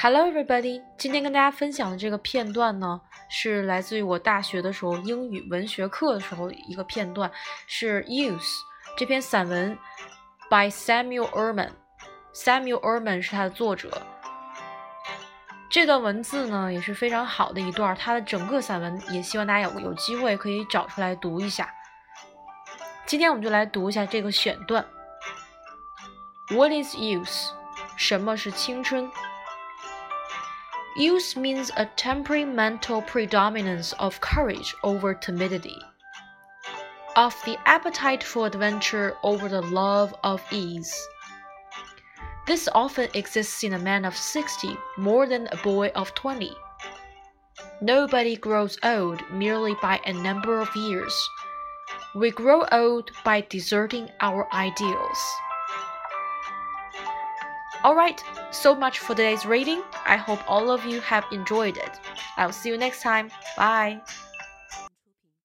Hello, everybody！今天跟大家分享的这个片段呢，是来自于我大学的时候英语文学课的时候一个片段，是《Youth》这篇散文，by Samuel Erman。Samuel Erman 是它的作者。这段文字呢也是非常好的一段，它的整个散文也希望大家有有机会可以找出来读一下。今天我们就来读一下这个选段。What is youth？什么是青春？Youth means a temperamental predominance of courage over timidity, of the appetite for adventure over the love of ease. This often exists in a man of 60 more than a boy of 20. Nobody grows old merely by a number of years. We grow old by deserting our ideals. Alright, so much for today's reading. I hope all of you have enjoyed it. I'll see you next time. Bye.